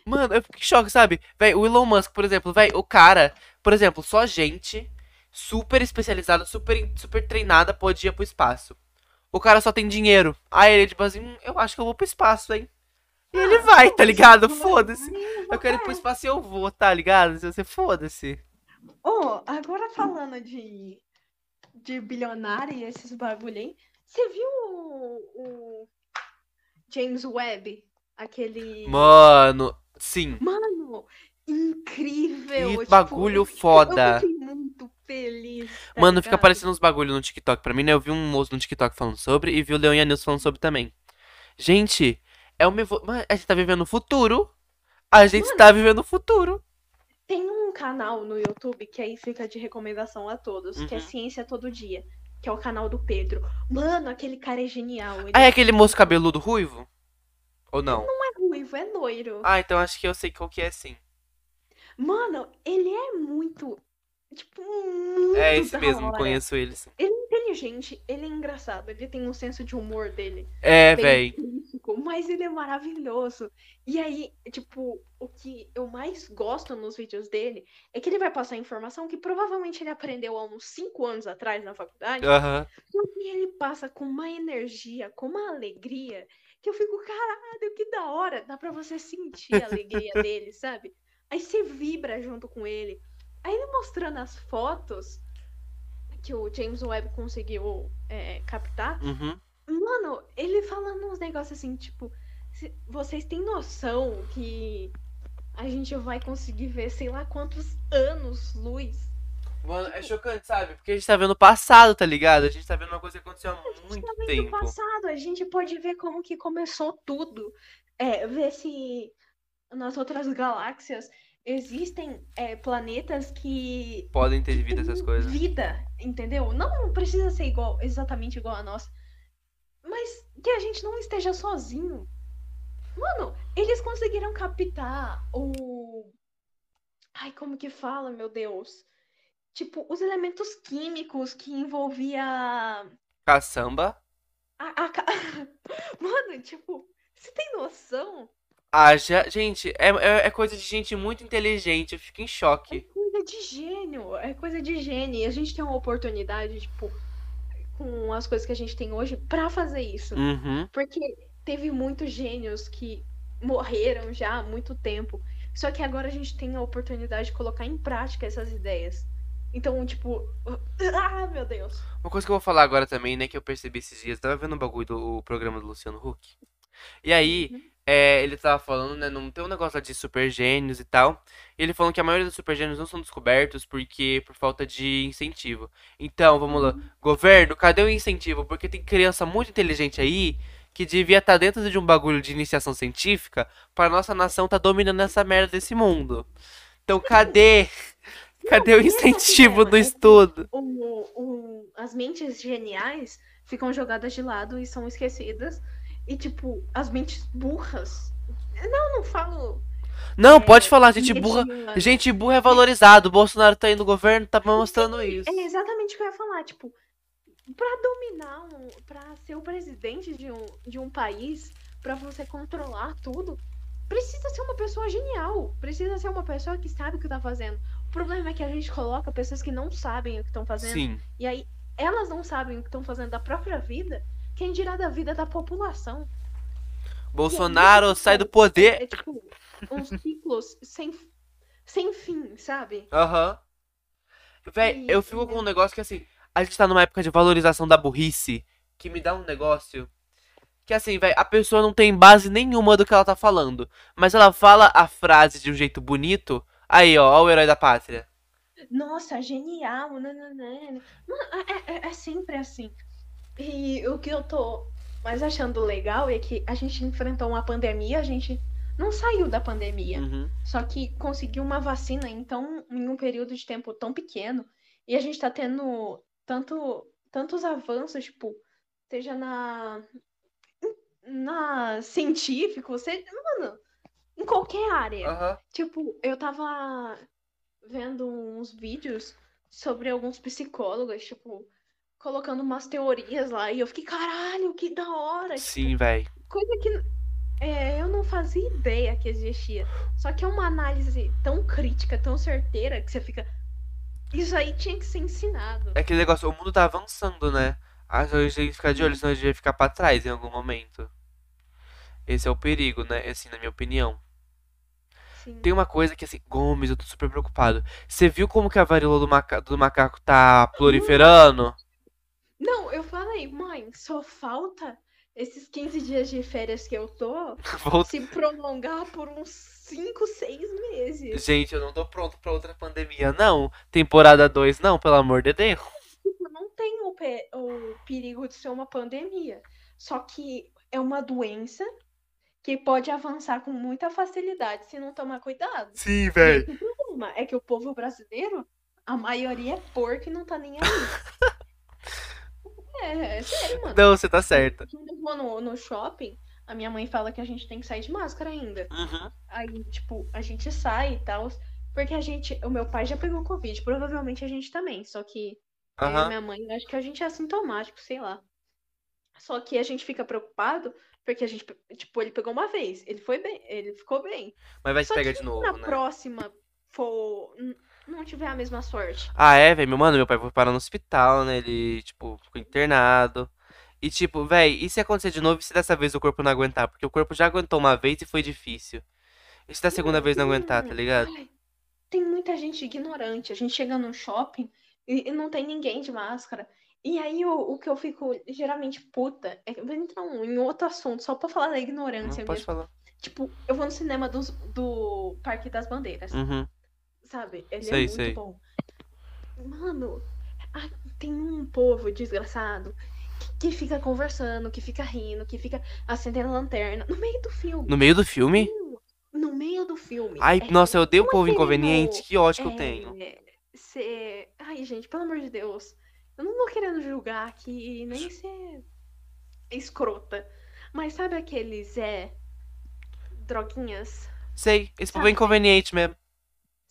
Mano, eu fico em choque, sabe? Véi, o Elon Musk, por exemplo, véi, o cara, por exemplo, só gente super especializada, super, super treinada pode ir pro espaço. O cara só tem dinheiro. Aí ele, tipo assim, "Hum, eu acho que eu vou pro espaço, hein? E ele vai, tá ligado? Foda-se. Eu quero ir pro espaço e eu vou, tá ligado? Se você foda-se. Ô, agora falando de, de bilionário e esses bagulho aí, você viu o, o James Webb? Aquele. Mano, sim. Mano, incrível. Que tipo, bagulho eu- foda. Eu fiquei muito feliz. tá Mano, fica ligado? aparecendo uns bagulho no TikTok pra mim, né? Eu vi um moço no TikTok falando sobre e vi o Leon e a Nilson falando sobre também. Gente, é uma evo... Mano, a gente tá vivendo o futuro. A gente Mano. tá vivendo o futuro. Tem um canal no YouTube que aí fica de recomendação a todos, que é Uhum. Ciência Todo Dia, que é o canal do Pedro. Mano, aquele cara é genial. Ele Ah, é aquele moço cabeludo ruivo? Ou não? não é ruivo, é loiro. Ah, então acho que eu sei qual que é sim. Mano, ele é muito. Tipo, muito. É esse mesmo, hora. conheço ele sim. Ele é inteligente, ele é engraçado, ele tem um senso de humor dele. É, intrínseco, mas ele é maravilhoso. E aí, tipo, o que eu mais gosto nos vídeos dele é que ele vai passar informação que provavelmente ele aprendeu há uns 5 anos atrás na faculdade. Só que ele passa com uma energia, com uma alegria, que eu fico, caralho, que da hora. Dá pra você sentir a alegria [laughs] dele, sabe? Aí você vibra junto com ele. Aí ele mostrando as fotos que o James Webb conseguiu é, captar. Uhum. Mano, ele falando uns negócios assim, tipo, "Se- vocês têm noção que a gente vai conseguir ver sei lá quantos anos luz Mano, é chocante, sabe? Porque a gente tá vendo o passado, tá ligado? A gente tá vendo uma coisa que aconteceu há muito tá tempo. passado, a gente pode ver como que começou tudo. É, ver se nas outras galáxias existem é, planetas que Podem ter vida essas coisas. vida, entendeu? Não precisa ser igual, exatamente igual a nossa. Mas que a gente não esteja sozinho. Mano, eles conseguiram captar o. Ai, como que fala, meu Deus? Tipo, os elementos químicos que envolvia Caçamba. a, a ca- [laughs] Mano, tipo, você tem noção? Haja. Gente, é, é, é coisa de gente muito inteligente. Eu fico em É choque. coisa de gênio, é coisa de gênio. E a gente tem uma oportunidade, tipo, com as coisas que a gente tem hoje, pra fazer isso. Uhum. Porque teve muitos gênios que morreram já há muito tempo. Só que agora a gente tem a oportunidade de colocar em prática essas ideias. Então, tipo, ah, meu Deus. Uma coisa que eu vou falar agora também, né, que eu percebi esses dias, tava vendo um bagulho do programa do Luciano Huck. E aí, Uhum. É, ele tava falando, né, não tem um negócio de super gênios e tal. E ele falando que a maioria dos super gênios não são descobertos porque por falta de incentivo. Então, vamos lá. Governo, cadê o incentivo? Porque tem criança muito inteligente aí que devia estar dentro de um bagulho de iniciação científica para nossa nação tá dominando essa merda desse mundo. Então, cadê? [laughs] Cadê o incentivo do é que- estudo? O, o, as mentes geniais ficam jogadas de lado e são esquecidas. E, tipo, as mentes burras. Não, não falo. Não, é, pode falar, gente burra. Gente burra é valorizado. O Bolsonaro tá aí no governo, tá mostrando isso. É exatamente o que eu ia falar, tipo, pra dominar, um, pra ser o presidente de um, de um país, pra você controlar tudo, precisa ser uma pessoa genial, precisa ser uma pessoa que sabe o que tá fazendo. O problema é que a gente coloca pessoas que não sabem o que estão fazendo, Sim. e aí elas não sabem o que estão fazendo da própria vida, quem dirá da vida da população. Bolsonaro sai do poder. É tipo, uns ciclos sem, sem fim, sabe? Aham. Véi, E- eu fico com um negócio que assim, a gente tá numa época de valorização da burrice, que me dá um negócio que assim, véi, a pessoa não tem base nenhuma do que ela tá falando, mas ela fala a frase de um jeito bonito. Aí, ó, ó o herói da pátria. Nossa, genial, nananana. Mano, é, é- é sempre assim. E o que eu tô mais achando legal é que a gente enfrentou uma pandemia, a gente não saiu da pandemia, Uhum. só que conseguiu uma vacina então em um período de tempo tão pequeno e a gente tá tendo tanto tantos avanços, tipo, seja na na científico, seja, mano, em qualquer área. Aham. Tipo, eu tava vendo uns vídeos sobre alguns psicólogos, tipo, colocando umas teorias lá, e eu fiquei, caralho, que da hora! Tipo, Sim, véi. coisa que é, eu não fazia ideia que existia. Só que é uma análise tão crítica, tão certeira, que você fica. Isso aí tinha que ser ensinado. É aquele negócio, o mundo tá avançando, né? A gente tem que ficar de olho, senão a gente vai ficar pra trás em algum momento. Esse é o perigo, né? Assim, na minha opinião. Sim. Tem uma coisa que, assim, Gomes, eu tô super preocupado. Você viu como que a varíola do, maca- do macaco tá proliferando? Não, eu falei, mãe, só falta esses 15 dias de férias que eu tô Volta. se prolongar por uns 5, 6 meses. Gente, eu não tô pronto pra outra pandemia, não. Temporada 2, não, pelo amor de Deus. Tipo, não tem o, pe- o perigo de ser uma pandemia. Só que é uma doença que pode avançar com muita facilidade se não tomar cuidado. Sim, velho. o problema é que o povo brasileiro, a maioria é porco e não tá nem aí. [laughs] É, é sério, mano. Não, você tá certa. Quando eu vou no, no shopping, a minha mãe fala que a gente tem que sair de máscara ainda. Uhum. Aí, tipo, a gente sai e tal. Porque a gente. O meu pai já pegou Covid. Provavelmente a gente também. Só que eu e Aham. minha mãe, eu acho que a gente é assintomático, sei lá. Só que a gente fica preocupado porque a gente, tipo, ele pegou uma vez. Ele foi bem, ele ficou bem. Mas vai se pegar de se novo, na né? próxima for. Não tiver a mesma sorte. Ah, é, velho? Meu mano, meu pai foi parar no hospital, né? Ele, tipo, ficou internado. E, tipo, véi, e se acontecer de novo e se dessa vez o corpo não aguentar? Porque o corpo já aguentou uma vez e foi difícil. E se da segunda vez não aguentar, tá ligado? tem muita gente ignorante. A gente chega no shopping e, não tem ninguém de máscara. E aí o, o que eu fico geralmente puta é que vou entrar um- em outro assunto, só pra falar da Não, ignorância pode mesmo. falar. Tipo, eu vou no cinema dos- do Parque das Bandeiras, Uhum. Sabe? Ele é Sei, muito sei. bom. Mano, tem um povo desgraçado que, que fica conversando, que fica rindo, que fica acendendo lanterna no meio do filme. No meio do filme? No meio do filme. Ai, É, nossa, eu odeio o é povo inconveniente. Que ódio que eu tenho. é, ser... Ai, gente, pelo amor de Deus. Eu não tô querendo julgar aqui nem ser escrota. Mas sabe aqueles, é, droguinhas? Sei, esse povo é Sabe? inconveniente mesmo.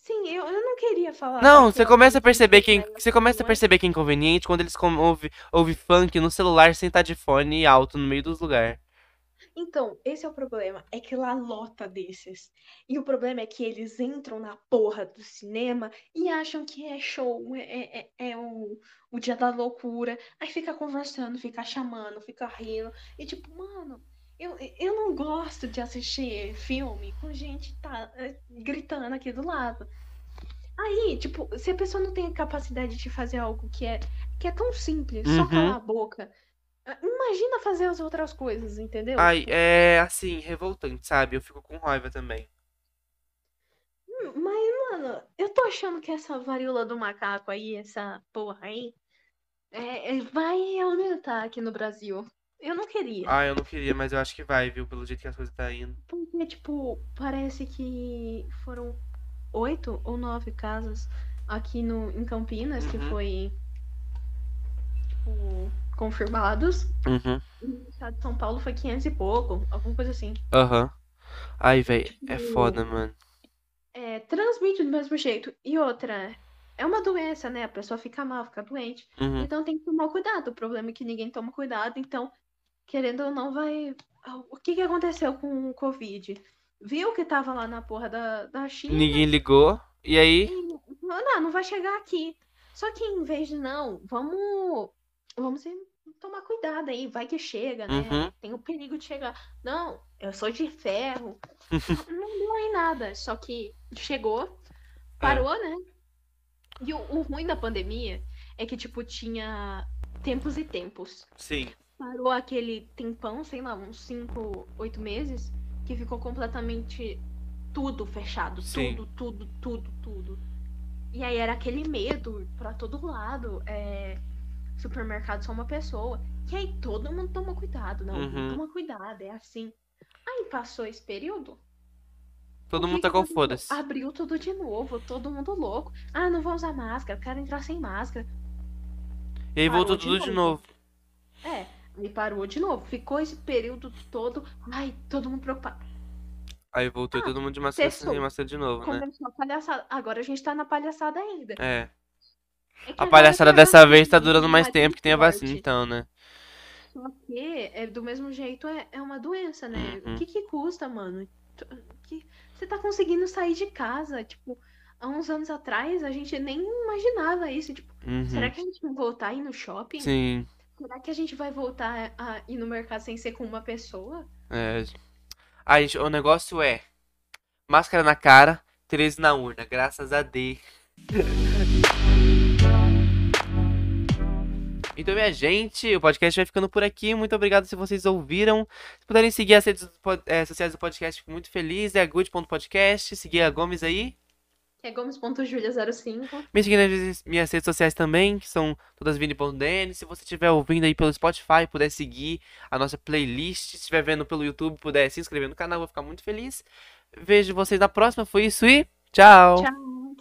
Sim, eu, eu não queria falar. Não, você começa a que perceber ela Você começa a perceber que é inconveniente quando eles com- ouve, ouve funk no celular sem estar de fone alto no meio dos lugares. Então, esse é o problema. É que lá lota desses. E o problema é que eles entram na porra do cinema e acham que é show, é, é, é- é o, o dia da loucura. Aí fica conversando, fica chamando, fica rindo. E tipo, mano, eu, eu não gosto de assistir filme com gente tá, eh, gritando aqui do lado. Aí, tipo, se a pessoa não tem capacidade de fazer algo que é, que é tão simples, só Uhum. calar a boca. ah, Imagina fazer as outras coisas, entendeu? Ai, é assim, revoltante, sabe? Eu fico com raiva também. Hum, Mas, mano, eu tô achando que essa varíola do macaco aí, essa porra aí, é, é- vai aumentar aqui no Brasil. Eu não queria. Ah, eu não queria, mas eu acho que vai, viu? Pelo jeito que as coisas tá indo. Porque, tipo, parece que foram oito ou nove casos aqui no, em Campinas que Uhum. foi, tipo, confirmados. Uhum. E no estado de São Paulo foi 500 e pouco, alguma coisa assim. Aham. Ai, velho, é Tipo, foda, mano. é, transmite do mesmo jeito. E outra, é uma doença, né? A pessoa fica mal, fica doente. Uhum. Então tem que tomar cuidado. O problema é que ninguém toma cuidado, então, querendo ou não, vai. O que que aconteceu com o Covid? Viu que tava lá na porra da, da China Ninguém ligou. E aí? e não, não vai chegar aqui. Só que em vez de não, vamos. Vamos tomar cuidado aí, vai que chega, né? Uhum. Tem o perigo de chegar. Não, eu sou de ferro. [laughs] não deu em nada. Só que chegou, parou, né? E o, o ruim da pandemia é que, tipo, tinha tempos e tempos. Sim. Parou aquele tempão, sei lá, uns 5, 8 meses, que ficou completamente tudo fechado. Sim. Tudo, tudo, tudo, tudo. E aí era aquele medo pra todo lado. É, supermercado só uma pessoa. E aí todo mundo toma cuidado, não? Uhum. Toma cuidado, é assim. Aí passou esse período. Todo mundo tá com foda-se. Abriu tudo de novo, todo mundo louco. Ah, não vou usar máscara, quero entrar sem máscara. E aí voltou de tudo de novo. novo. É, aí parou de novo. Ficou esse período todo. Ai, todo mundo preocupado. Aí voltou todo mundo de máscara sem máscara de novo, né? Começou a palhaçada. Agora a gente tá na palhaçada ainda. É. É A palhaçada a dessa vez tá durando mais vai tempo que tem a vacina, então, né? Só que, é, do mesmo jeito, é, é uma doença, né? Uhum. O que que custa, mano? Que, você tá conseguindo sair de casa. Tipo, há uns anos atrás a gente nem imaginava isso. Tipo, Uhum. será que a gente vai voltar a ir no shopping? Sim. Será que a gente vai voltar a ir no mercado sem ser com uma pessoa? É. O negócio é. Máscara na cara, 13 na urna, graças a Deus. [laughs] Então, minha gente, o podcast vai ficando por aqui. Muito obrigado se vocês ouviram. Se puderem seguir as redes é, sociais do podcast, fico muito feliz. É good.podcast. Seguir a Gomes aí. Que é gomes.julia05. Me seguir nas minhas redes sociais também, que são todas vini.dn. Se você estiver ouvindo aí pelo Spotify, puder seguir a nossa playlist. Se estiver vendo pelo YouTube, puder se inscrever no canal, vou ficar muito feliz. Vejo vocês na próxima. Foi isso e tchau! Tchau!